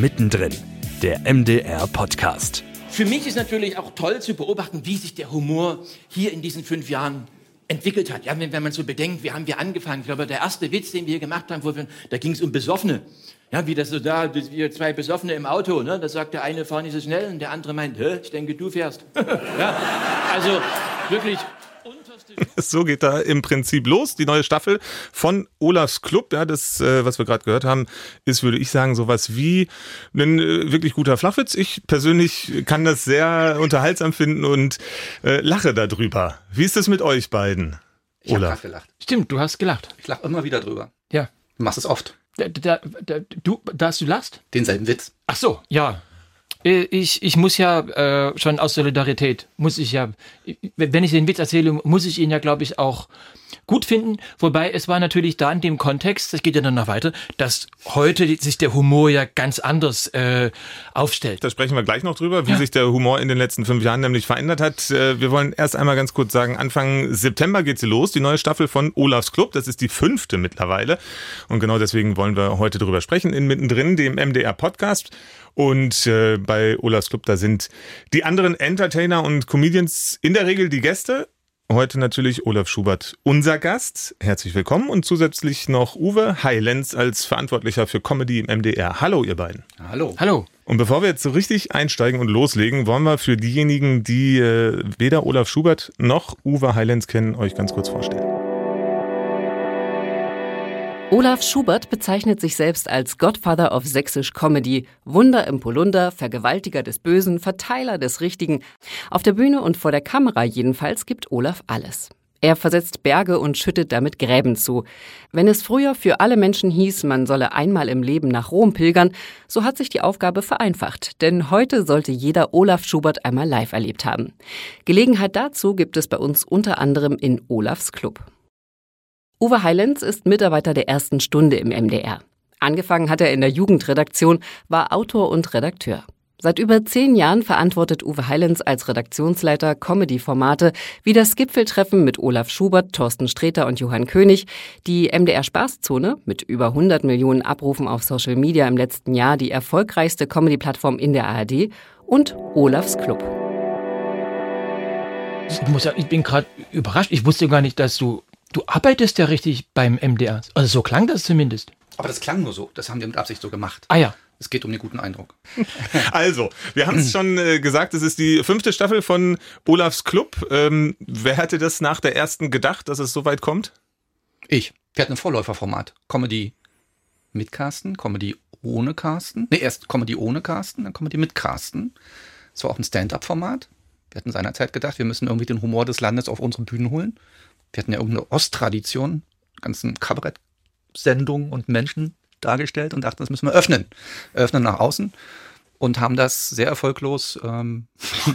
Mittendrin, der MDR-Podcast. Für mich ist natürlich auch toll zu beobachten, wie sich der Humor hier in diesen fünf Jahren entwickelt hat. Ja, wenn, wenn man so bedenkt, wie haben wir angefangen? Ich glaube, der erste Witz, den wir gemacht haben, wir, da ging es um Besoffene. Ja, wie das so da, wir zwei Besoffene im Auto, ne? Da sagt der eine, fahr nicht so schnell und der andere meint, Hä, ich denke, du fährst. ja, also wirklich So geht da im Prinzip los. Die neue Staffel von Olafs Club. Ja, das, äh, was wir gerade gehört haben, ist, würde ich sagen, sowas wie ein äh, wirklich guter Flachwitz. Ich persönlich kann das sehr unterhaltsam finden und äh, lache darüber. Wie ist es mit euch beiden? Ich habe Olaf. gerade gelacht. Stimmt, du hast gelacht. Ich lache immer wieder drüber. Ja. Du machst es oft. Da, da, da, du, dass du lachst? Denselben Witz. Ach so, ja. Äh, Ich, ich muss ja äh, schon aus Solidarität, muss ich ja, wenn ich den Witz erzähle, muss ich ihn ja, glaube ich, auch gut finden. Wobei es war natürlich da in dem Kontext, das geht ja dann noch weiter, dass heute sich der Humor ja ganz anders äh, aufstellt. Da sprechen wir gleich noch drüber, wie sich der Humor in den letzten fünf Jahren nämlich verändert hat. Äh, Wir wollen erst einmal ganz kurz sagen, Anfang September geht sie los, die neue Staffel von Olafs Club. Das ist die fünfte mittlerweile. Und genau deswegen wollen wir heute drüber sprechen in Mittendrin, dem MDR-Podcast. Und äh, bei Olafs Club, da sind die anderen Entertainer und Comedians in der Regel die Gäste. Heute natürlich Olaf Schubert, unser Gast. Herzlich willkommen. Und zusätzlich noch Uwe Heilenz als Verantwortlicher für Comedy im MDR. Hallo, ihr beiden. Hallo. Hallo. Und bevor wir jetzt so richtig einsteigen und loslegen, wollen wir für diejenigen, die äh, weder Olaf Schubert noch Uwe Heilenz kennen, euch ganz kurz vorstellen. Olaf Schubert bezeichnet sich selbst als Godfather of Sächsisch Comedy, Wunder im Polunder, Vergewaltiger des Bösen, Verteiler des Richtigen. Auf der Bühne und vor der Kamera jedenfalls gibt Olaf alles. Er versetzt Berge und schüttet damit Gräben zu. Wenn es früher für alle Menschen hieß, man solle einmal im Leben nach Rom pilgern, so hat sich die Aufgabe vereinfacht. Denn heute sollte jeder Olaf Schubert einmal live erlebt haben. Gelegenheit dazu gibt es bei uns unter anderem in Olafs Club. Uwe Heilenz ist Mitarbeiter der ersten Stunde im MDR. Angefangen hat er in der Jugendredaktion, war Autor und Redakteur. Seit über zehn Jahren verantwortet Uwe Heilenz als Redaktionsleiter Comedy-Formate wie das Gipfeltreffen mit Olaf Schubert, Thorsten Sträter und Johann König, die MDR Spaßzone mit über 100 Millionen Abrufen auf Social Media im letzten Jahr die erfolgreichste Comedy-Plattform in der ARD und Olafs Club. Ich, muss ich bin gerade überrascht. Ich wusste gar nicht, dass du, du arbeitest ja richtig beim MDR. Also so klang das zumindest. Aber das klang nur so. Das haben wir mit Absicht so gemacht. Ah ja. Es geht um den guten Eindruck. Also, wir haben es schon äh, gesagt, es ist die fünfte Staffel von Olafs Club. Ähm, wer hätte das nach der ersten gedacht, dass es so weit kommt? Ich. Wir hatten ein Vorläuferformat. Comedy mit Carsten, Comedy ohne Carsten. Nee, erst Comedy ohne Carsten, dann Comedy mit Carsten. Das war auch ein Stand-up-Format. Wir hatten seinerzeit gedacht, wir müssen irgendwie den Humor des Landes auf unsere Bühnen holen. Wir hatten ja irgendeine Osttradition, ganzen Kabarett-Sendungen und Menschen dargestellt und dachten, das müssen wir öffnen. Öffnen nach außen und haben das sehr erfolglos ähm,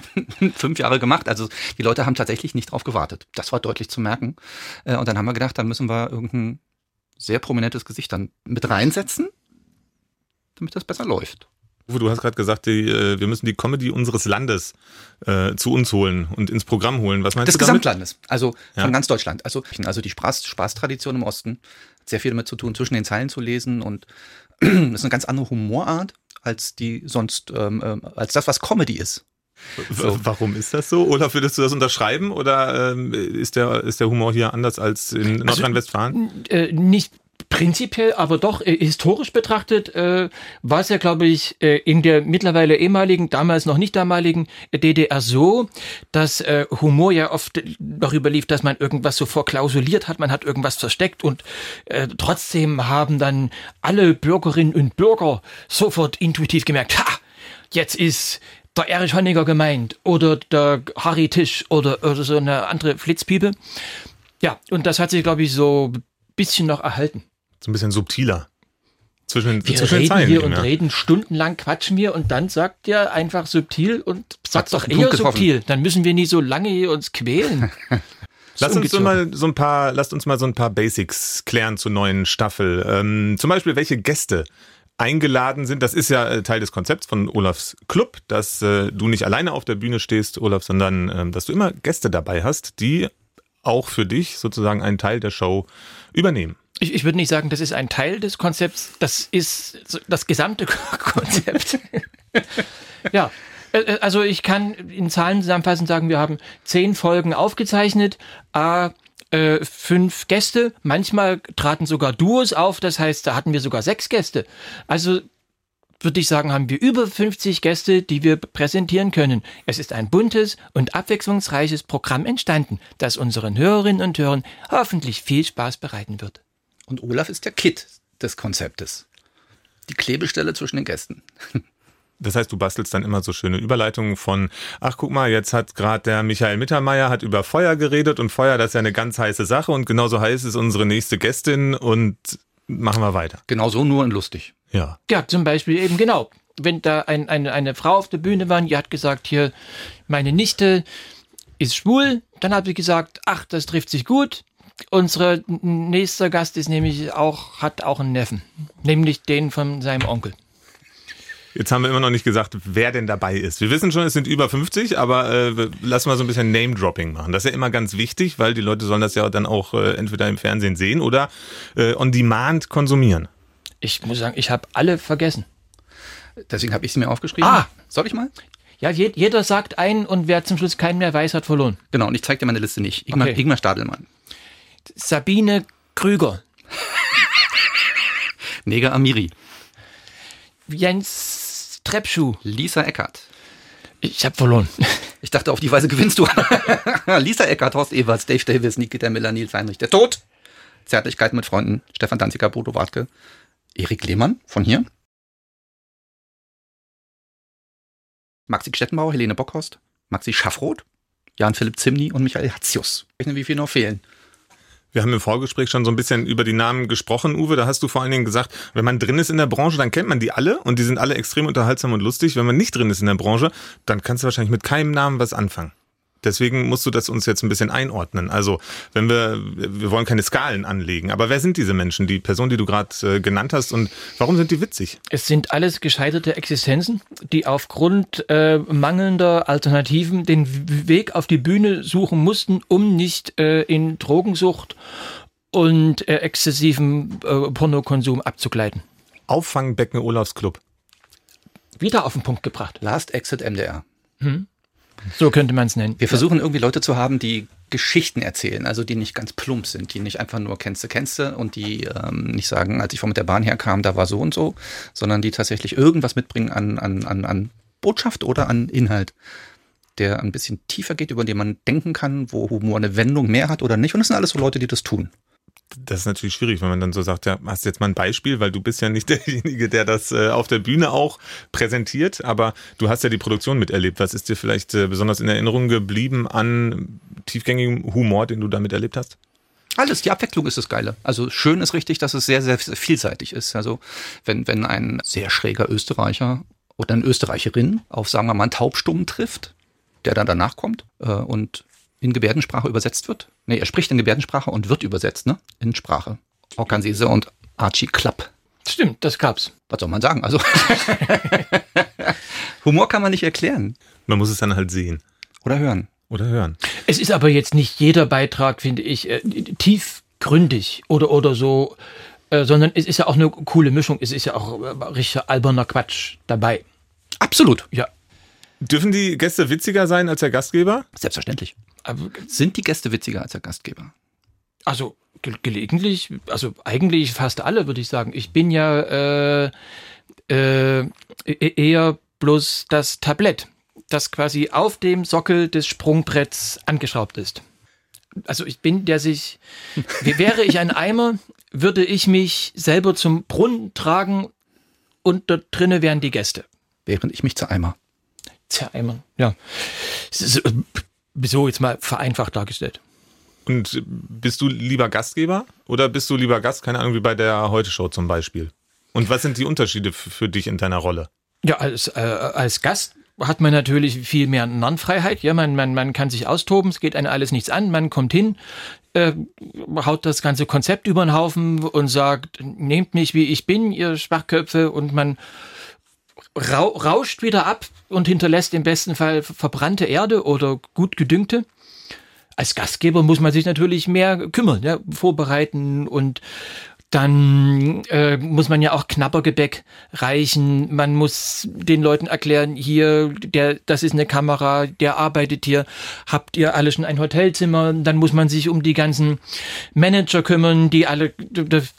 fünf Jahre gemacht. Also die Leute haben tatsächlich nicht drauf gewartet. Das war deutlich zu merken. Äh, und dann haben wir gedacht, dann müssen wir irgendein sehr prominentes Gesicht dann mit reinsetzen, damit das besser läuft. Uwe, du hast gerade gesagt, die, äh, wir müssen die Comedy unseres Landes äh, zu uns holen und ins Programm holen. Was meinst Des du damit? Gesamtlandes, also Ja. von ganz Deutschland. Also, also die Spaß, Spaßtradition im Osten hat sehr viel damit zu tun, zwischen den Zeilen zu lesen und das ist eine ganz andere Humorart als die sonst, ähm, ähm, als das, was Comedy ist. W- Warum ist das so? Olaf, würdest du das unterschreiben oder ähm, ist, der, ist der Humor hier anders als in Nordrhein-Westfalen? äh, nicht prinzipiell, aber doch äh, historisch betrachtet äh, war es ja, glaube ich, äh, in der mittlerweile ehemaligen, damals noch nicht damaligen DDR so, dass äh, Humor ja oft darüber lief, dass man irgendwas so vorklausuliert hat, man hat irgendwas versteckt und äh, trotzdem haben dann alle Bürgerinnen und Bürger sofort intuitiv gemerkt, ha, jetzt ist der Erich Honecker gemeint oder der Harry Tisch oder, oder so eine andere Flitzpiepe. Ja, und das hat sich, glaube ich, so bisschen noch erhalten. So ein bisschen subtiler. Zwischen, Wir zwischen den reden Zeilen. hier eben, und ja. reden stundenlang, quatschen wir und dann sagt ihr einfach subtil und sagt doch den eher Punkt getroffen. subtil. Dann müssen wir nicht so lange hier uns quälen. Lass uns mal so ein paar, lasst uns mal so ein paar Basics klären zur neuen Staffel. Ähm, zum Beispiel, welche Gäste eingeladen sind. Das ist ja äh, Teil des Konzepts von Olafs Club, dass äh, du nicht alleine auf der Bühne stehst, Olaf, sondern ähm, dass du immer Gäste dabei hast, die auch für dich sozusagen einen Teil der Show übernehmen. Ich, ich würde nicht sagen, das ist ein Teil des Konzepts, das ist das gesamte Konzept. ja, äh, äh, also ich kann in Zahlen zusammenfassend sagen, wir haben zehn Folgen aufgezeichnet, äh, fünf Gäste, manchmal traten sogar Duos auf, das heißt, da hatten wir sogar sechs Gäste. Also würde ich sagen, haben wir über 50 Gäste, die wir präsentieren können. Es ist ein buntes und abwechslungsreiches Programm entstanden, das unseren Hörerinnen und Hörern hoffentlich viel Spaß bereiten wird. Und Olaf ist der Kit des Konzeptes. Die Klebestelle zwischen den Gästen. Das heißt, du bastelst dann immer so schöne Überleitungen von, ach guck mal, jetzt hat gerade der Michael Mittermeier hat über Feuer geredet und Feuer, das ist ja eine ganz heiße Sache und genauso heiß ist unsere nächste Gästin und machen wir weiter. Genauso nur und lustig. Ja. Ja, zum Beispiel eben genau. Wenn da ein, eine, eine Frau auf der Bühne war, die hat gesagt, hier, meine Nichte ist schwul, dann habe ich gesagt, ach, das trifft sich gut. Unsere nächster Gast ist nämlich auch, hat auch einen Neffen, nämlich den von seinem Onkel. Jetzt haben wir immer noch nicht gesagt, wer denn dabei ist. Wir wissen schon, es sind über 50, aber äh, lassen wir so ein bisschen Name-Dropping machen. Das ist ja immer ganz wichtig, weil die Leute sollen das ja dann auch äh, entweder im Fernsehen sehen oder äh, on demand konsumieren. Ich muss sagen, ich habe alle vergessen. Deswegen habe ich sie mir aufgeschrieben. Ah! Soll ich mal? Ja, jeder sagt einen und wer zum Schluss keinen mehr weiß, hat verloren. Genau, und ich zeige dir meine Liste nicht. Ingmar, Okay. Ingmar Stadelmann. Sabine Krüger, Neger Amiri. Jens Treppschuh. Lisa Eckert. Ich habe verloren. Ich dachte, auf die Weise gewinnst du. Lisa Eckert, Horst Everts, Dave Davis, Nikita Miller, Nils Heinrich. Der Tod. Zärtlichkeit mit Freunden. Stefan Danziger, Bodo Wartke. Erik Lehmann von hier. Maxi Stettenbauer, Helene Bockhorst. Maxi Schaffroth. Jan-Philipp Zimny und Michael Hatzius. Wie viel noch fehlen? Wir haben im Vorgespräch schon so ein bisschen über die Namen gesprochen, Uwe. Da hast du vor allen Dingen gesagt, wenn man drin ist in der Branche, dann kennt man die alle und die sind alle extrem unterhaltsam und lustig. Wenn man nicht drin ist in der Branche, dann kannst du wahrscheinlich mit keinem Namen was anfangen. Deswegen musst du das uns jetzt ein bisschen einordnen. Also, wenn wir, wir wollen keine Skalen anlegen, aber wer sind diese Menschen, die Person, die du gerade äh, genannt hast und warum sind die witzig? Es sind alles gescheiterte Existenzen, die aufgrund äh, mangelnder Alternativen den Weg auf die Bühne suchen mussten, um nicht äh, in Drogensucht und äh, exzessiven äh, Pornokonsum abzugleiten. Auffangbecken Olafs Club. Wieder auf den Punkt gebracht. Last Exit MDR. So könnte man es nennen. Wir versuchen irgendwie Leute zu haben, die Geschichten erzählen, also die nicht ganz plump sind, die nicht einfach nur kennst du, kennst du und die ähm, nicht sagen, als ich von mit der Bahn herkam, da war so und so, sondern die tatsächlich irgendwas mitbringen an, an, an, an Botschaft oder an Inhalt, der ein bisschen tiefer geht, über den man denken kann, wo Humor eine Wendung mehr hat oder nicht. Und das sind alles so Leute, die das tun. Das ist natürlich schwierig, wenn man dann so sagt, ja, hast jetzt mal ein Beispiel, weil du bist ja nicht derjenige, der das äh, auf der Bühne auch präsentiert, aber du hast ja die Produktion miterlebt. Was ist dir vielleicht äh, besonders in Erinnerung geblieben an tiefgängigem Humor, den du damit erlebt hast? Alles, die Abwechslung ist das Geile. Also schön ist richtig, dass es sehr, sehr vielseitig ist. Also wenn, wenn ein sehr schräger Österreicher oder eine Österreicherin auf, sagen wir mal, einen Taubstummen trifft, der dann danach kommt äh, und in Gebärdensprache übersetzt wird. Nee, er spricht in Gebärdensprache und wird übersetzt, ne? In Sprache. Orkansese und Archie Klapp. Stimmt, das gab's. Was soll man sagen? Also Humor kann man nicht erklären Man muss es dann halt sehen oder hören. oder hören. Es ist aber jetzt nicht jeder Beitrag, finde ich, äh, tiefgründig oder, oder so, äh, sondern es ist ja auch eine coole Mischung. Es ist ja auch äh, richtig alberner Quatsch dabei. Absolut. Ja. Dürfen die Gäste witziger sein als der Gastgeber? Selbstverständlich. Aber, Sind die Gäste witziger als der Gastgeber? also ge gelegentlich, also eigentlich fast alle, würde ich sagen. Ich bin ja äh, äh, e- eher bloß das Tablett, das quasi auf dem Sockel des Sprungbretts angeschraubt ist. Also ich bin, der sich, wäre ich ein Eimer, würde ich mich selber zum Brunnen tragen und dort drinnen wären die Gäste. Während ich mich zu Eimer. Tja, Eimer, ja. So jetzt mal vereinfacht dargestellt. Und bist du lieber Gastgeber oder bist du lieber Gast, keine Ahnung, wie bei der Heute-Show zum Beispiel? Und was sind die Unterschiede für dich in deiner Rolle? Ja, als, äh, als Gast hat man natürlich viel mehr Narrenfreiheit. Ja, man, man, man kann sich austoben, es geht einem alles nichts an. Man kommt hin, äh, haut das ganze Konzept über den Haufen und sagt, nehmt mich wie ich bin, ihr Schwachköpfe, und man rauscht wieder ab und hinterlässt im besten Fall verbrannte Erde oder gut gedüngte. als Gastgeber muss man sich natürlich mehr kümmern, ja, vorbereiten und dann äh, muss man ja auch Knabbergebäck reichen. Man muss den Leuten erklären, hier, der, das ist eine Kamera, der arbeitet hier. Habt ihr alle schon ein Hotelzimmer? Dann muss man sich um die ganzen Manager kümmern, die alle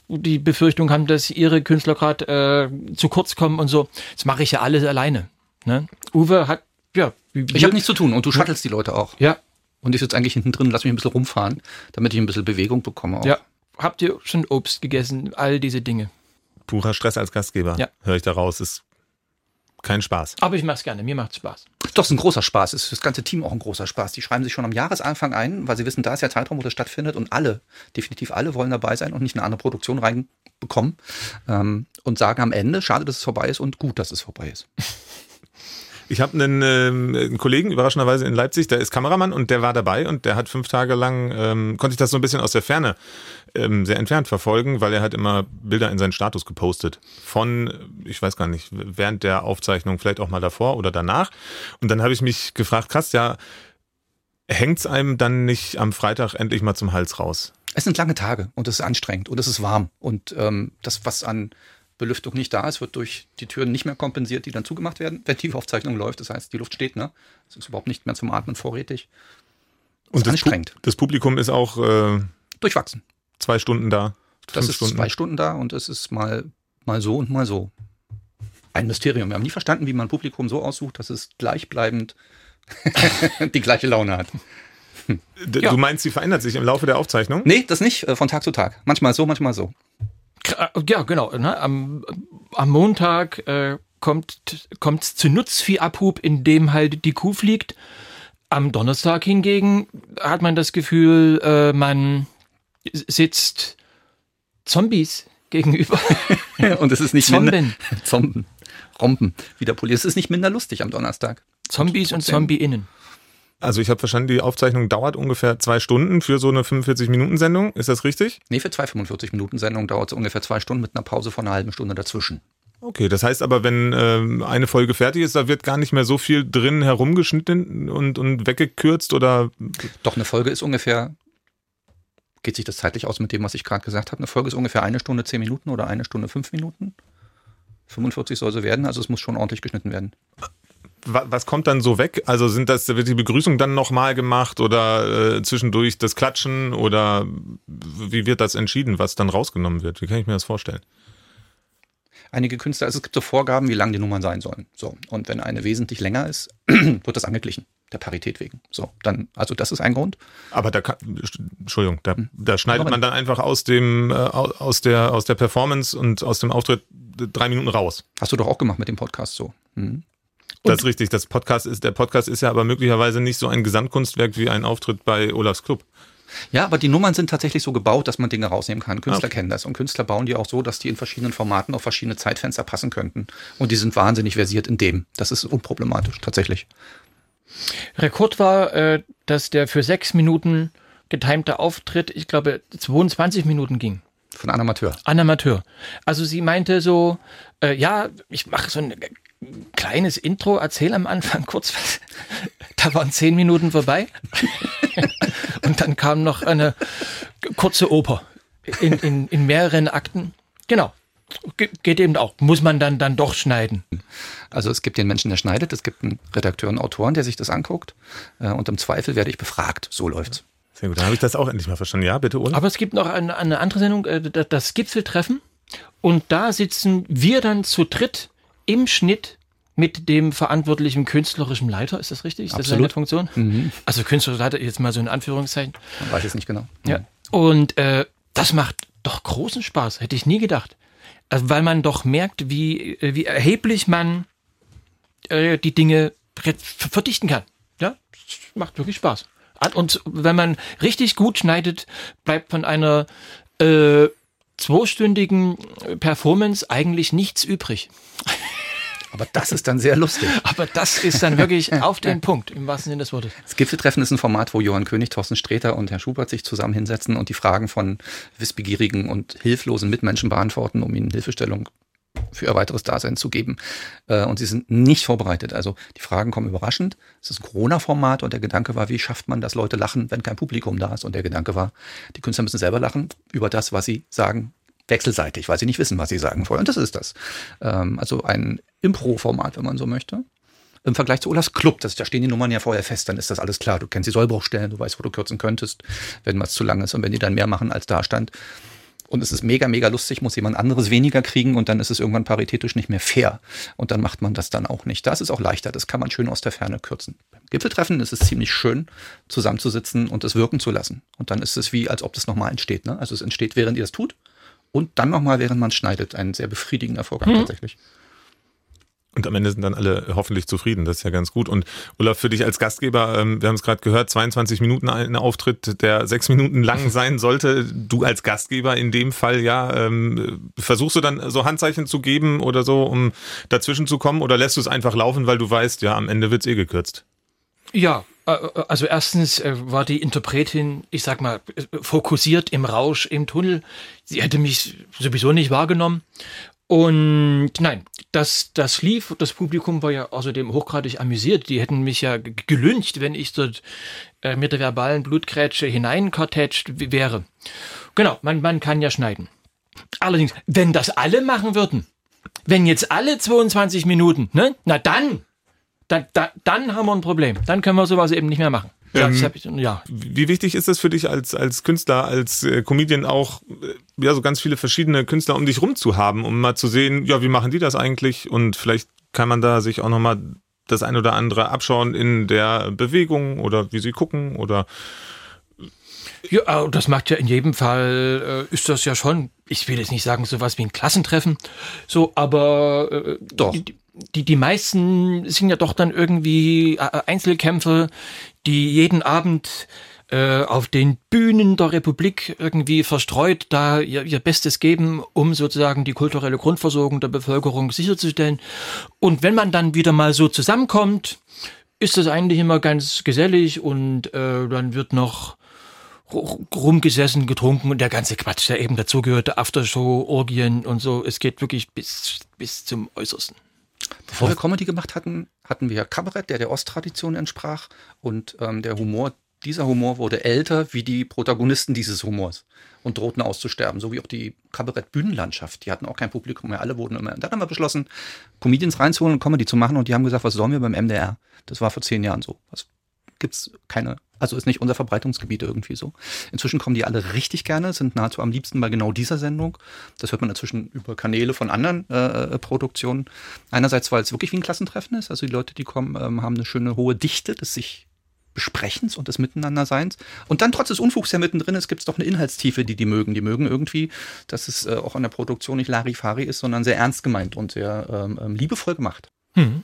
die Befürchtung haben, dass ihre Künstler gerade äh, zu kurz kommen und so. Das mache ich ja alles alleine. Ne? Uwe hat, ja. Ich habe nichts zu tun und du shuttelst die Leute auch. Ja. Und ich sitze eigentlich hinten drin, lass mich ein bisschen rumfahren, damit ich ein bisschen Bewegung bekomme auch. Ja habt ihr schon Obst gegessen? All diese Dinge. Purer Stress als Gastgeber. Ja. Höre ich daraus. Ist kein Spaß. Aber ich mache es gerne. Mir macht Spaß. Doch, es ist ein großer Spaß. Es ist für das ganze Team auch ein großer Spaß. Die schreiben sich schon am Jahresanfang ein, weil sie wissen, da ist ja Zeitraum, wo das stattfindet und alle, definitiv alle wollen dabei sein und nicht eine andere Produktion reinbekommen ähm, und sagen am Ende, schade, dass es vorbei ist und gut, dass es vorbei ist. Ich habe einen, ähm, einen Kollegen, überraschenderweise in Leipzig, der ist Kameramann und der war dabei und der hat fünf Tage lang, ähm, konnte ich das so ein bisschen aus der Ferne ähm, sehr entfernt verfolgen, weil er hat immer Bilder in seinen Status gepostet. Von, ich weiß gar nicht, während der Aufzeichnung, vielleicht auch mal davor oder danach. Und dann habe ich mich gefragt, krass, ja, hängt's einem dann nicht am Freitag endlich mal zum Hals raus? Es sind lange Tage und es ist anstrengend und es ist warm. Und ähm, das, was an Belüftung nicht da ist, wird durch die Türen nicht mehr kompensiert, die dann zugemacht werden, wenn die Aufzeichnung läuft. Das heißt, die Luft steht, ne? Es ist überhaupt nicht mehr zum Atmen vorrätig. Das Und das, anstrengend. Pu das Publikum ist auch äh, durchwachsen. Zwei Stunden da. Das ist Stunden. zwei Stunden da und es ist mal, mal so und mal so. Ein Mysterium. Wir haben nie verstanden, wie man Publikum so aussucht, dass es gleichbleibend die gleiche Laune hat. Du ja. meinst, sie verändert sich im Laufe der Aufzeichnung? Nee, das nicht, äh, von Tag zu Tag. Manchmal so, manchmal so. Ja, genau. Ne? Am, am Montag äh, kommt es zu Nutzviehabhub, in dem halt die Kuh fliegt. Am Donnerstag hingegen hat man das Gefühl, äh, man sitzt Zombies gegenüber. Und es ist nicht Zomben. minder Zomben. Rompen, wie der Pulli. Es ist nicht minder lustig am Donnerstag. Zombies und, und Zombie-Innen. Also ich habe verstanden, die Aufzeichnung dauert ungefähr zwei Stunden für so eine 45-Minuten-Sendung. Ist das richtig? Nee, für zwei 45-Minuten-Sendungen dauert es ungefähr zwei Stunden mit einer Pause von einer halben Stunde dazwischen. Okay, das heißt aber, wenn ähm, eine Folge fertig ist, da wird gar nicht mehr so viel drin herumgeschnitten und, und weggekürzt oder? Doch, eine Folge ist ungefähr, geht sich das zeitlich aus mit dem, was ich gerade gesagt habe, eine Folge ist ungefähr eine Stunde zehn Minuten oder eine Stunde fünf Minuten. 45 soll sie werden, also es muss schon ordentlich geschnitten werden was kommt dann so weg? Also sind das, wird die Begrüßung dann nochmal gemacht oder äh, zwischendurch das Klatschen oder wie wird das entschieden, was dann rausgenommen wird? Wie kann ich mir das vorstellen? Einige Künstler, also es gibt so Vorgaben, wie lang die Nummern sein sollen. So. Und wenn eine wesentlich länger ist, wird das angeglichen, der Parität wegen. So, dann, also das ist ein Grund. Aber da kann, Entschuldigung, da, da schneidet man dann einfach aus dem, äh, aus der, aus der Performance und aus dem Auftritt drei Minuten raus. Hast du doch auch gemacht mit dem Podcast so. Mhm. Das ist richtig. Das Podcast ist, der Podcast ist ja aber möglicherweise nicht so ein Gesamtkunstwerk wie ein Auftritt bei Olafs Club. Ja, aber die Nummern sind tatsächlich so gebaut, dass man Dinge rausnehmen kann. Künstler okay. kennen das. Und Künstler bauen die auch so, dass die in verschiedenen Formaten auf verschiedene Zeitfenster passen könnten. Und die sind wahnsinnig versiert in dem. Das ist unproblematisch, tatsächlich. Rekord war, äh, dass der für sechs Minuten getimte Auftritt, ich glaube, 22 Minuten ging. Von einem Amateur. Ein Amateur. Also sie meinte so, äh, ja, ich mache so ein kleines Intro, erzähl am Anfang kurz was. Da waren zehn Minuten vorbei. Und dann kam noch eine kurze Oper in, in, in mehreren Akten. Genau. geht eben auch. Muss man dann, dann doch schneiden. Also es gibt den Menschen, der schneidet, es gibt einen Redakteur und Autoren, der sich das anguckt. Äh, und im Zweifel werde ich befragt. So läuft's. Sehr gut, dann habe ich das auch endlich mal verstanden. Ja, bitte, Ole. Aber es gibt noch eine, eine andere Sendung, äh, das Gipfeltreffen. Und da sitzen wir dann zu dritt im Schnitt mit dem verantwortlichen künstlerischen Leiter, ist das richtig? Ist Absolut. das seine Funktion? Mhm. Also künstlerischer Leiter, jetzt mal so in Anführungszeichen. Man weiß es nicht genau. Mhm. Ja. Und äh, das macht doch großen Spaß, hätte ich nie gedacht. Also, weil man doch merkt, wie, äh, wie erheblich man äh, die Dinge verdichten kann. Ja, das macht wirklich Spaß. Und wenn man richtig gut schneidet, bleibt von einer äh, zweistündigen Performance eigentlich nichts übrig. Aber das ist dann sehr lustig. Aber das ist dann wirklich auf den Punkt, im wahrsten Sinne des Wortes. Das Gipfeltreffen ist ein Format, wo Johann König, Thorsten Sträter und Herr Schubert sich zusammen hinsetzen und die Fragen von wissbegierigen und hilflosen Mitmenschen beantworten, um ihnen Hilfestellung für ihr weiteres Dasein zu geben. Äh, und sie sind nicht vorbereitet. Also die Fragen kommen überraschend. Es ist ein Corona-Format und der Gedanke war, wie schafft man, dass Leute lachen, wenn kein Publikum da ist? Und der Gedanke war, die Künstler müssen selber lachen über das, was sie sagen, wechselseitig, weil sie nicht wissen, was sie sagen wollen. Und das ist das. Ähm, also ein Impro-Format, wenn man so möchte. Im Vergleich zu Olafs Club, das, da stehen die Nummern ja vorher fest, dann ist das alles klar. Du kennst die Sollbruchstellen, du weißt, wo du kürzen könntest, wenn was zu lang ist und wenn die dann mehr machen, als da stand. Und es ist mega, mega lustig, muss jemand anderes weniger kriegen und dann ist es irgendwann paritätisch nicht mehr fair. Und dann macht man das dann auch nicht. Das ist auch leichter, das kann man schön aus der Ferne kürzen. Beim Gipfeltreffen ist es ziemlich schön, zusammenzusitzen und es wirken zu lassen. Und dann ist es wie, als ob das nochmal entsteht. Ne? Also es entsteht, während ihr es tut und dann nochmal, während man schneidet. Ein sehr befriedigender Vorgang mhm. tatsächlich. Und am Ende sind dann alle hoffentlich zufrieden. Das ist ja ganz gut. Und Olaf, für dich als Gastgeber, ähm, wir haben es gerade gehört, 22 Minuten ein Auftritt, der sechs Minuten lang sein sollte. Du als Gastgeber in dem Fall, ja, ähm, versuchst du dann so Handzeichen zu geben oder so, um dazwischen zu kommen? Oder lässt du es einfach laufen, weil du weißt, ja, am Ende wird's eh gekürzt? Ja, äh, äh, also erstens äh, war die Interpretin, ich sag mal, fokussiert im Rausch, im Tunnel. Sie hätte mich sowieso nicht wahrgenommen. Und nein, das, das lief, das Publikum war ja außerdem hochgradig amüsiert. Die hätten mich ja gelüncht, wenn ich dort äh, mit der verbalen Blutgrätsche hineinkartätscht wäre. Genau, man, man kann ja schneiden. Allerdings, wenn das alle machen würden, wenn jetzt alle 22 Minuten, ne, na dann, dann, dann, dann haben wir ein Problem. Dann können wir sowas eben nicht mehr machen. Ja, ähm, ich, ja. Wie wichtig ist es für dich als, als Künstler, als äh, Comedian auch, äh, ja, so ganz viele verschiedene Künstler um dich rum zu haben, um mal zu sehen, ja, wie machen die das eigentlich? Und vielleicht kann man da sich auch nochmal das ein oder andere abschauen in der Bewegung oder wie sie gucken oder ja, das macht ja in jedem Fall, äh, ist das ja schon, ich will jetzt nicht sagen sowas wie ein Klassentreffen, so, aber äh, doch. Die, die, die meisten sind ja doch dann irgendwie äh, Einzelkämpfer, die jeden Abend äh, auf den Bühnen der Republik irgendwie verstreut da ihr, ihr Bestes geben, um sozusagen die kulturelle Grundversorgung der Bevölkerung sicherzustellen. Und wenn man dann wieder mal so zusammenkommt, ist das eigentlich immer ganz gesellig und äh, dann wird noch rumgesessen, getrunken und der ganze Quatsch, der eben dazugehört, Aftershow, Orgien und so. Es geht wirklich bis, bis zum Äußersten. Bevor wir Comedy gemacht hatten, hatten wir Kabarett, der der Osttradition entsprach. Und ähm, der Humor, dieser Humor wurde älter wie die Protagonisten dieses Humors und drohten auszusterben. So wie auch die Kabarett-Bühnenlandschaft. Die hatten auch kein Publikum mehr. Alle wurden immer. Dann haben wir beschlossen, Comedians reinzuholen und Comedy zu machen. Und die haben gesagt, was sollen wir beim MDR? Das war vor zehn Jahren so. Was gibt's keine, also ist nicht unser Verbreitungsgebiet irgendwie so. Inzwischen kommen die alle richtig gerne, sind nahezu am liebsten bei genau dieser Sendung. Das hört man inzwischen über Kanäle von anderen äh, Produktionen. Einerseits, weil es wirklich wie ein Klassentreffen ist, also die Leute, die kommen, ähm, haben eine schöne hohe Dichte des sich Besprechens und des Miteinanderseins. Und dann trotz des Unfugs, der mittendrin ist, gibt es doch eine Inhaltstiefe, die die mögen. Die mögen irgendwie, dass es äh, auch an der Produktion nicht Larifari ist, sondern sehr ernst gemeint und sehr ähm, ähm liebevoll gemacht. Mhm.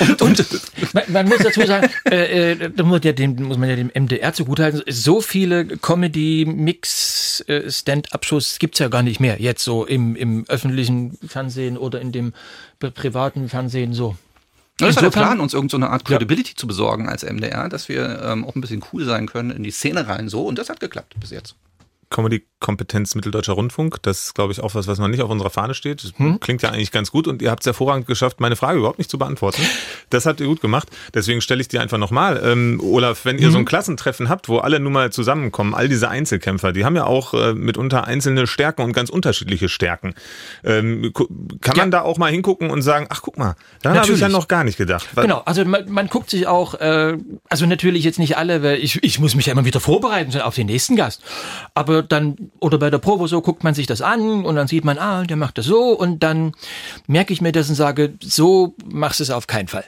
Und, und man, man, muss dazu sagen, äh, äh, da muss, ja dem, muss man ja dem MDR zugutehalten, so viele Comedy-Mix, äh, gibt's ja gar nicht mehr. Jetzt so im, im öffentlichen Fernsehen oder in dem privaten Fernsehen so. Das war der Plan, uns irgendeine so Art Credibility ja. zu besorgen als MDR, dass wir ähm, auch ein bisschen cool sein können in die Szene rein so und das hat geklappt bis jetzt. Comedy-Kompetenz Mitteldeutscher Rundfunk. Das ist, glaube ich, auch was, was man nicht auf unserer Fahne steht. Hm? Klingt ja eigentlich ganz gut und ihr habt es hervorragend geschafft, meine Frage überhaupt nicht zu beantworten. Das habt ihr gut gemacht. Deswegen stelle ich dir einfach nochmal. Ähm, Olaf, wenn ihr hm? so ein Klassentreffen habt, wo alle nun mal zusammenkommen, all diese Einzelkämpfer, die haben ja auch äh, mitunter einzelne Stärken und ganz unterschiedliche Stärken. Ähm, kann man ja. da auch mal hingucken und sagen, ach guck mal, da habe ich ja noch gar nicht gedacht. Genau, also man, man guckt sich auch, äh, also natürlich jetzt nicht alle, weil ich, ich muss mich ja immer wieder vorbereiten auf den nächsten Gast. Aber dann, oder bei der Probe so, guckt man sich das an und dann sieht man, ah, der macht das so und dann merke ich mir das und sage, so machst du es auf keinen Fall.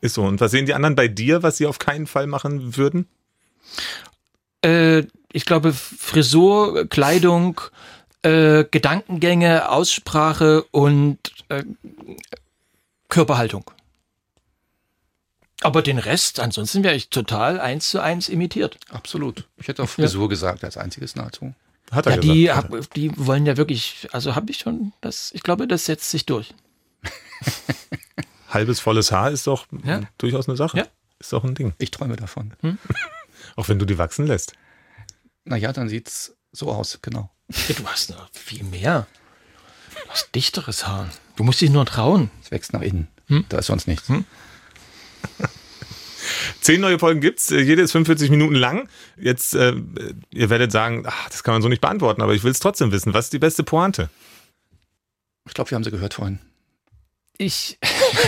Ist so. Und was sehen die anderen bei dir, was sie auf keinen Fall machen würden? Äh, ich glaube, Frisur, Kleidung, äh, Gedankengänge, Aussprache und äh, Körperhaltung. Aber den Rest, ansonsten wäre ich total eins zu eins imitiert. Absolut. Ich hätte auch Frisur ja. gesagt als einziges nahezu. Hat er ja, gesagt, die, hab, die wollen ja wirklich, also habe ich schon, das, ich glaube, das setzt sich durch. Halbes volles Haar ist doch ja. durchaus eine Sache. Ja. Ist doch ein Ding. Ich träume davon. Hm? auch wenn du die wachsen lässt. Naja, dann sieht es so aus, genau. Ja, du hast noch viel mehr. Was dichteres Haar. Du musst dich nur trauen. Es wächst nach innen. Hm? Da ist sonst nichts. Zehn neue Folgen gibt's, jede ist 45 Minuten lang. Jetzt, äh, ihr werdet sagen, ach, das kann man so nicht beantworten, aber ich will es trotzdem wissen. Was ist die beste Pointe? Ich glaube, wir haben sie gehört vorhin. Ich.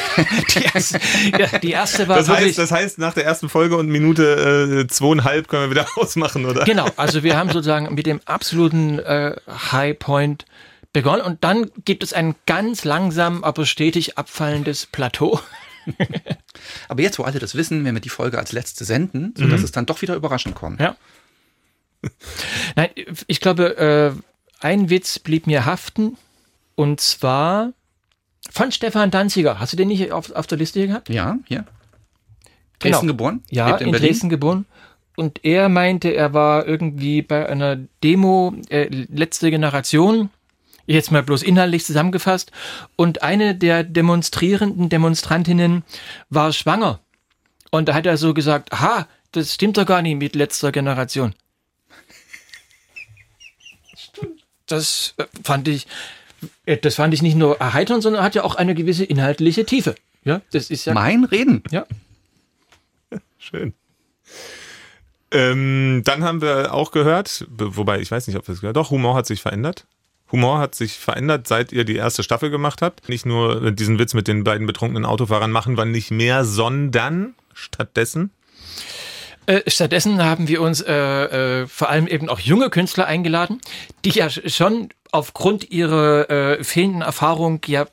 die, erste, ja, die erste war Das heißt, das heißt, nach der ersten Folge und Minute äh, zweieinhalb können wir wieder ausmachen, oder? Genau, also wir haben sozusagen mit dem absoluten äh, High Point begonnen und dann gibt es ein ganz langsam, aber stetig abfallendes Plateau. Aber jetzt, wo alle das wissen, werden wir die Folge als letzte senden, sodass es dann doch wieder überraschend kommt. Ja. Nein, ich glaube, äh, ein Witz blieb mir haften und zwar von Stefan Danziger. Hast du den nicht auf, auf der Liste gehabt? Ja, hier. Genau. Dresden geboren? Ja, in, Berlin. Dresden geboren. Und er meinte, er war irgendwie bei einer Demo äh, letzte Generation, jetzt mal bloß inhaltlich zusammengefasst, und eine der demonstrierenden Demonstrantinnen war schwanger. Und da hat er so gesagt, aha, das stimmt doch gar nicht mit letzter Generation. Das äh, fand ich, äh, das fand ich nicht nur erheiternd, sondern hat ja auch eine gewisse inhaltliche Tiefe. Ja, das ist ja, Mein Reden. ja. Schön. Ähm, dann haben wir auch gehört, be- wobei ich weiß nicht, ob wir es gehört Doch, Humor hat sich verändert. Humor hat sich verändert, seit ihr die erste Staffel gemacht habt. Nicht nur diesen Witz mit den beiden betrunkenen Autofahrern machen wir nicht mehr, sondern stattdessen. Äh, stattdessen haben wir uns äh, äh, vor allem eben auch junge Künstler eingeladen, die ja sch- schon aufgrund ihrer äh, fehlenden Erfahrung ja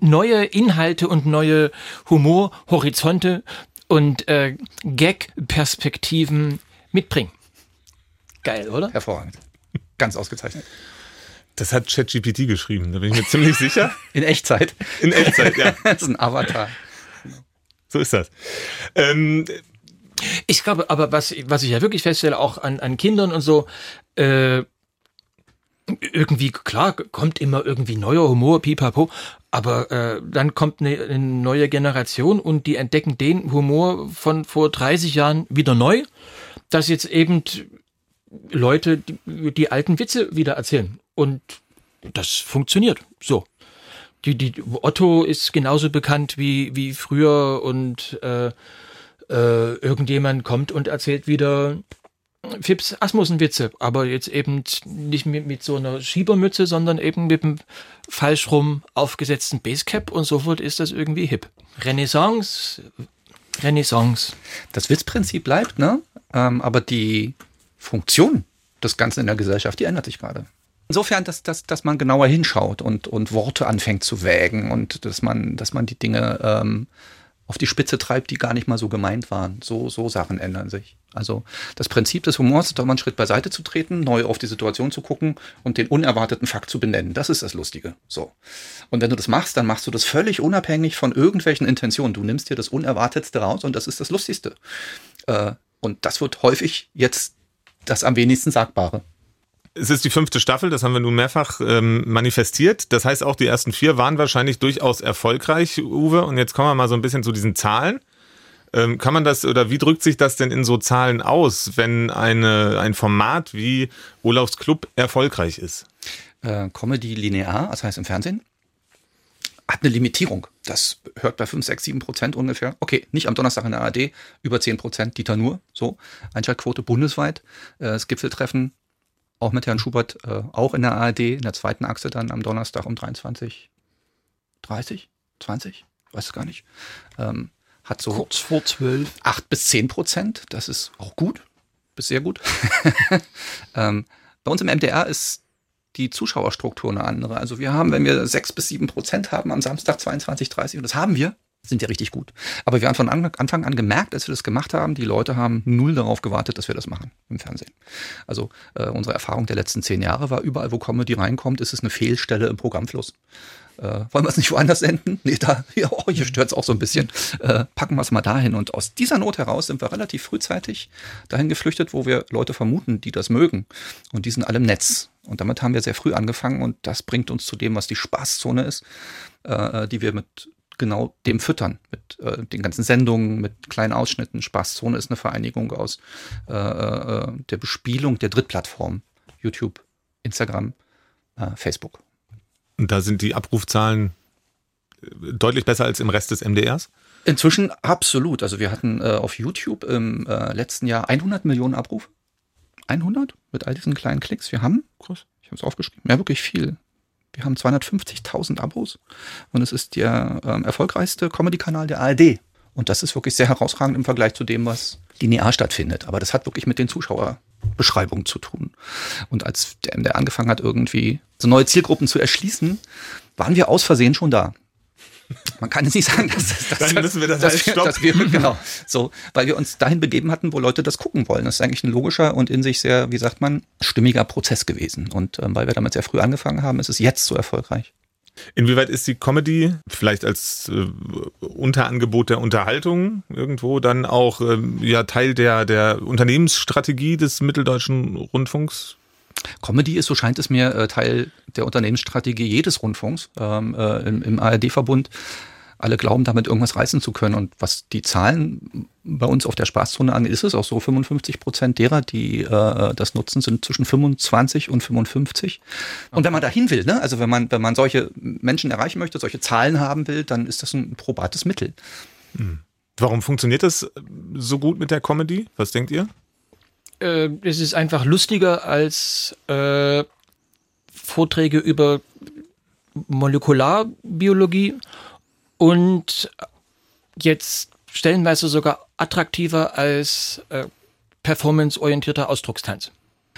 neue Inhalte und neue Humorhorizonte und äh, Gag-Perspektiven mitbringen. Geil, oder? Hervorragend. Ganz ausgezeichnet. Das hat ChatGPT geschrieben, da bin ich mir ziemlich sicher. In Echtzeit. In Echtzeit, ja. Das ist ein Avatar. So ist das. Ähm, Ich glaube, aber was, was ich ja wirklich feststelle, auch an, an Kindern und so, äh, irgendwie, klar, kommt immer irgendwie neuer Humor, pipapo, aber äh, dann kommt eine, eine neue Generation und die entdecken den Humor von vor 30 Jahren wieder neu, dass jetzt eben Leute die, die alten Witze wieder erzählen. Und das funktioniert so. Die, die, Otto ist genauso bekannt wie, wie früher und äh, äh, irgendjemand kommt und erzählt wieder Fips Asmussen-Witze, aber jetzt eben nicht mit, mit so einer Schiebermütze, sondern eben mit einem falsch rum aufgesetzten Basecap und sofort ist das irgendwie hip. Renaissance, Renaissance. Das Witzprinzip bleibt, ne? Ähm, aber die Funktion des Ganzen in der Gesellschaft, die ändert sich gerade. Insofern, dass, dass, dass man genauer hinschaut und, und Worte anfängt zu wägen und dass man, dass man die Dinge ähm, auf die Spitze treibt, die gar nicht mal so gemeint waren. So, so Sachen ändern sich. Also das Prinzip des Humors ist doch mal einen Schritt beiseite zu treten, neu auf die Situation zu gucken und den unerwarteten Fakt zu benennen. Das ist das Lustige. So. Und wenn du das machst, dann machst du das völlig unabhängig von irgendwelchen Intentionen. Du nimmst dir das Unerwartetste raus und das ist das Lustigste. Äh, und das wird häufig jetzt das am wenigsten Sagbare. Es ist die fünfte Staffel, das haben wir nun mehrfach ähm, manifestiert. Das heißt, auch die ersten vier waren wahrscheinlich durchaus erfolgreich, Uwe. Und jetzt kommen wir mal so ein bisschen zu diesen Zahlen. Ähm, kann man das oder wie drückt sich das denn in so Zahlen aus, wenn eine, ein Format wie Olafs Club erfolgreich ist? Äh, Comedy linear, das heißt im Fernsehen, hat eine Limitierung. Das hört bei 5, 6, 7 Prozent ungefähr. Okay, nicht am Donnerstag in der ARD, über 10 Prozent, Dieter Nur, so. Einschaltquote bundesweit. Äh, das Gipfeltreffen, auch mit Herrn Schubert, äh, auch in der ARD, in der zweiten Achse dann am Donnerstag um 23, 30, 20, weiß es gar nicht. Ähm, hat so Kurz vor zwölf. 8 bis 10 Prozent. Das ist auch gut, bis sehr gut. ähm, bei uns im MDR ist die Zuschauerstruktur eine andere. Also wir haben, wenn wir 6 bis 7 Prozent haben am Samstag 22, 30, und das haben wir, sind wir richtig gut. Aber wir haben von Anfang an gemerkt, als wir das gemacht haben, die Leute haben null darauf gewartet, dass wir das machen im Fernsehen. Also äh, unsere Erfahrung der letzten zehn Jahre war, überall, wo Comedy reinkommt, ist es eine Fehlstelle im Programmfluss. Äh, wollen wir es nicht woanders senden? Nee, da, ja, oh, hier stört es auch so ein bisschen. Äh, packen wir es mal dahin. Und aus dieser Not heraus sind wir relativ frühzeitig dahin geflüchtet, wo wir Leute vermuten, die das mögen. Und die sind alle im Netz. Und damit haben wir sehr früh angefangen und das bringt uns zu dem, was die Spaßzone ist, äh, die wir mit genau dem füttern, mit äh, den ganzen Sendungen, mit kleinen Ausschnitten. Spaßzone ist eine Vereinigung aus äh, äh, der Bespielung der Drittplattformen. YouTube, Instagram, äh, Facebook. Und da sind die Abrufzahlen äh, deutlich besser als im Rest des MDRs? Inzwischen absolut. Also wir hatten auf YouTube im letzten Jahr 100 Millionen Abrufe. 100 mit all diesen kleinen Klicks. Wir haben, Groß. ich habe es aufgeschrieben, ja wirklich viel. Wir haben 250.000 Abos und es ist der ähm, erfolgreichste Comedy-Kanal der ARD. Und das ist wirklich sehr herausragend im Vergleich zu dem, was linear stattfindet. Aber das hat wirklich mit den Zuschauerbeschreibungen zu tun. Und als der MDR angefangen hat, irgendwie so neue Zielgruppen zu erschließen, waren wir aus Versehen schon da. Man kann jetzt nicht sagen, dass, dass, Dann müssen wir das dass, halt wir, stoppen. dass wir genau so, weil wir uns dahin begeben hatten, wo Leute das gucken wollen. Das ist eigentlich ein logischer und in sich sehr, wie sagt man, stimmiger Prozess gewesen. Und ähm, weil wir damit sehr früh angefangen haben, ist es jetzt so erfolgreich. Inwieweit ist die Comedy vielleicht als äh, Unterangebot der Unterhaltung irgendwo dann auch ähm, ja Teil der, der Unternehmensstrategie des Mitteldeutschen Rundfunks? Comedy ist, so scheint es mir, äh, Teil der Unternehmensstrategie jedes Rundfunks ähm, äh, im, im ARD-Verbund. Alle glauben, damit irgendwas reißen zu können. Und was die Zahlen bei uns auf der Spaßzone angeht, ist es auch so. 55 Prozent derer, die äh, das nutzen, sind zwischen 25 und 55. Und wenn man dahin will, ne, also wenn man, wenn man solche Menschen erreichen möchte, solche Zahlen haben will, dann ist das ein probates Mittel. Warum funktioniert das so gut mit der Comedy? Was denkt ihr? Äh, es ist einfach lustiger als äh, Vorträge über Molekularbiologie und jetzt stellenweise sogar attraktiver als äh, performanceorientierter Ausdruckstanz.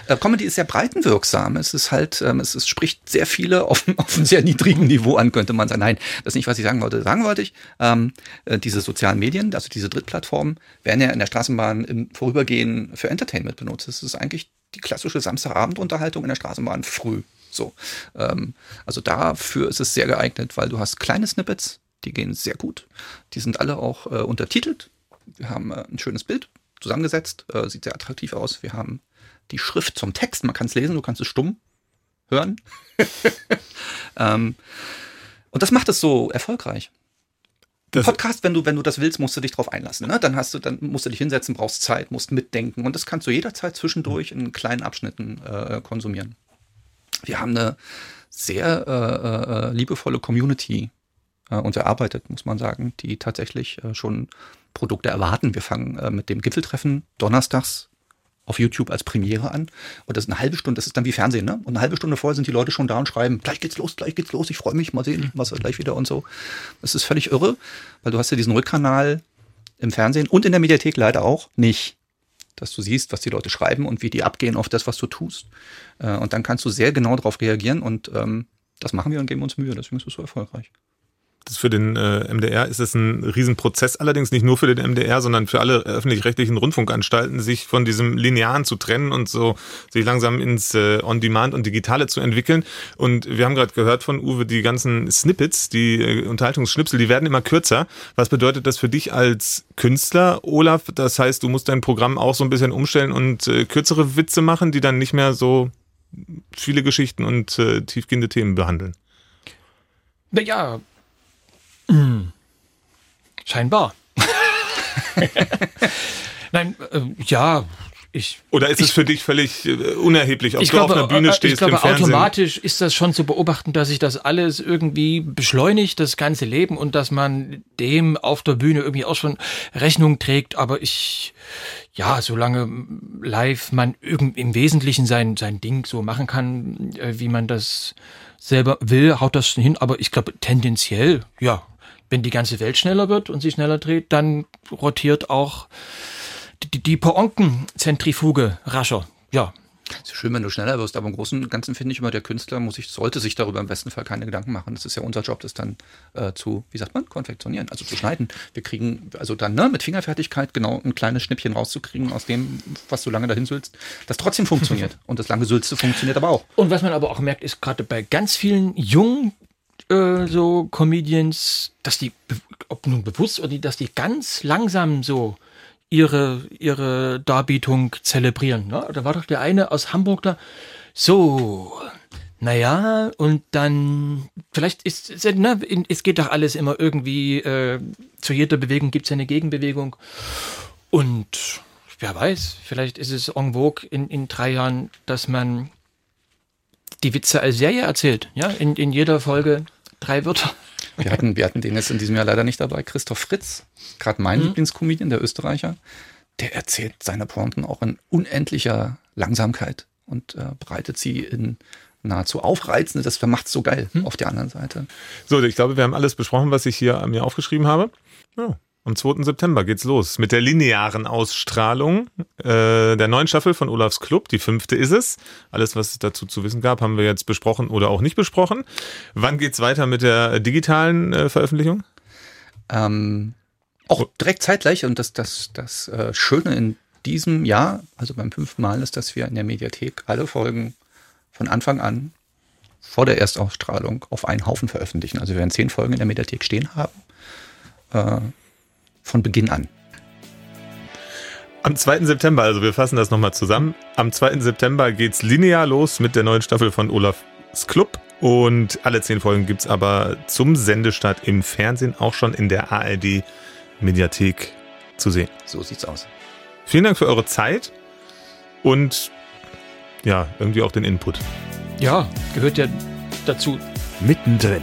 Äh, Comedy ist sehr breitenwirksam. Es ist halt, ähm, es, es spricht sehr viele auf, auf einem sehr niedrigen Niveau an, könnte man sagen. Nein, das ist nicht, was ich sagen wollte. Sagen wollte ich, ähm, äh, diese sozialen Medien, also diese Drittplattformen, werden ja in der Straßenbahn im Vorübergehen für Entertainment benutzt. Das ist eigentlich die klassische Samstagabendunterhaltung in der Straßenbahn früh. So, ähm, also dafür ist es sehr geeignet, weil du hast kleine Snippets, die gehen sehr gut. Die sind alle auch äh, untertitelt. Wir haben äh, ein schönes Bild zusammengesetzt, äh, sieht sehr attraktiv aus. Wir haben die Schrift zum Text, man kann es lesen, du kannst es stumm hören. ähm, und das macht es so erfolgreich. Das- Podcast, wenn du, wenn du das willst, musst du dich drauf einlassen. Ne? Dann hast du, dann musst du dich hinsetzen, brauchst Zeit, musst mitdenken. Und das kannst du jederzeit zwischendurch in kleinen Abschnitten äh, konsumieren. Wir haben eine sehr äh, äh, liebevolle Community äh, uns erarbeitet, muss man sagen, die tatsächlich äh, schon Produkte erwarten. Wir fangen äh, mit dem Gipfeltreffen donnerstags auf YouTube als Premiere an. Und das ist eine halbe Stunde, das ist dann wie Fernsehen, ne? Und eine halbe Stunde vorher sind die Leute schon da und schreiben, gleich geht's los, gleich geht's los, ich freue mich, mal sehen, was er gleich wieder und so. Das ist völlig irre, weil du hast ja diesen Rückkanal im Fernsehen und in der Mediathek leider auch nicht, dass du siehst, was die Leute schreiben und wie die abgehen auf das, was du tust. Äh, Und dann kannst du sehr genau darauf reagieren und ähm, das machen wir und geben uns Mühe, deswegen ist es so erfolgreich. Das für den äh, MDR ist es ein Riesenprozess, allerdings nicht nur für den MDR, sondern für alle öffentlich-rechtlichen Rundfunkanstalten, sich von diesem Linearen zu trennen und so sich langsam ins äh, On-Demand und Digitale zu entwickeln. Und wir haben gerade gehört von Uwe, die ganzen Snippets, die äh, Unterhaltungsschnipsel, die werden immer kürzer. Was bedeutet das für dich als Künstler, Olaf? Das heißt, du musst dein Programm auch so ein bisschen umstellen und äh, kürzere Witze machen, die dann nicht mehr so viele Geschichten und äh, tiefgehende Themen behandeln. Naja, hm, scheinbar. Nein, äh, ja, ich Oder ist es für dich völlig äh, unerheblich, ob ich du glaube, auf einer Bühne äh, stehst ich glaube im Fernsehen? automatisch ist das schon zu beobachten, dass sich das alles irgendwie beschleunigt, das ganze Leben und dass man dem auf der Bühne irgendwie auch schon Rechnung trägt. Aber ich, ja, solange live man im Wesentlichen sein, sein Ding so machen kann, äh, wie man das selber will, haut das schon hin. Aber ich glaube, tendenziell, ja, wenn die ganze Welt schneller wird und sich schneller dreht, dann rotiert auch die, die Poonken-Zentrifuge rascher. Ja, Es ist schön, wenn du schneller wirst, aber im Großen und Ganzen finde ich immer, der Künstler muss sich, sollte sich darüber im besten Fall keine Gedanken machen. Das ist ja unser Job, das dann äh, zu, wie sagt man, konfektionieren, also zu schneiden. Wir kriegen, also dann ne, mit Fingerfertigkeit genau ein kleines Schnippchen rauszukriegen aus dem, was du lange dahin sülzt, das trotzdem funktioniert. Und das lange Sülze funktioniert aber auch. Und was man aber auch merkt, ist gerade bei ganz vielen jungen äh, so Comedians, dass die, ob nun bewusst oder die, dass die ganz langsam so ihre, ihre Darbietung zelebrieren. Ne? Da war doch der eine aus Hamburg da, so, naja, und dann, vielleicht ist, ne, es geht doch alles immer irgendwie, äh, zu jeder Bewegung gibt es eine Gegenbewegung. Und wer weiß, vielleicht ist es en vogue in, in drei Jahren, dass man die Witze als Serie erzählt. Ja, in, in jeder Folge drei Wörter. Wir hatten, wir hatten den jetzt in diesem Jahr leider nicht dabei, Christoph Fritz, gerade mein mhm. Lieblingscomedian, der Österreicher. Der erzählt seine Pointen auch in unendlicher Langsamkeit und äh, breitet sie in nahezu aufreizende, das macht es so geil hm. auf der anderen Seite. So, ich glaube, wir haben alles besprochen, was ich hier mir aufgeschrieben habe. Ja. Am 2. September geht's los mit der linearen Ausstrahlung äh, der neuen Staffel von Olafs Club. Die fünfte ist es. Alles, was es dazu zu wissen gab, haben wir jetzt besprochen oder auch nicht besprochen. Wann geht's weiter mit der digitalen äh, Veröffentlichung? Ähm, auch direkt zeitgleich. Und das, das, das äh, Schöne in diesem Jahr, also beim fünften Mal, ist, dass wir in der Mediathek alle Folgen von Anfang an vor der Erstausstrahlung auf einen Haufen veröffentlichen. Also wir werden zehn Folgen in der Mediathek stehen haben. Von Beginn an. Am 2. September, also wir fassen das nochmal zusammen. Am 2. September geht's linear los mit der neuen Staffel von Olafs Club. Und alle zehn Folgen gibt's aber zum Sendestart im Fernsehen auch schon in der ARD Mediathek zu sehen. So sieht's aus. Vielen Dank für eure Zeit und ja, irgendwie auch den Input. Ja, gehört ja dazu. Mittendrin,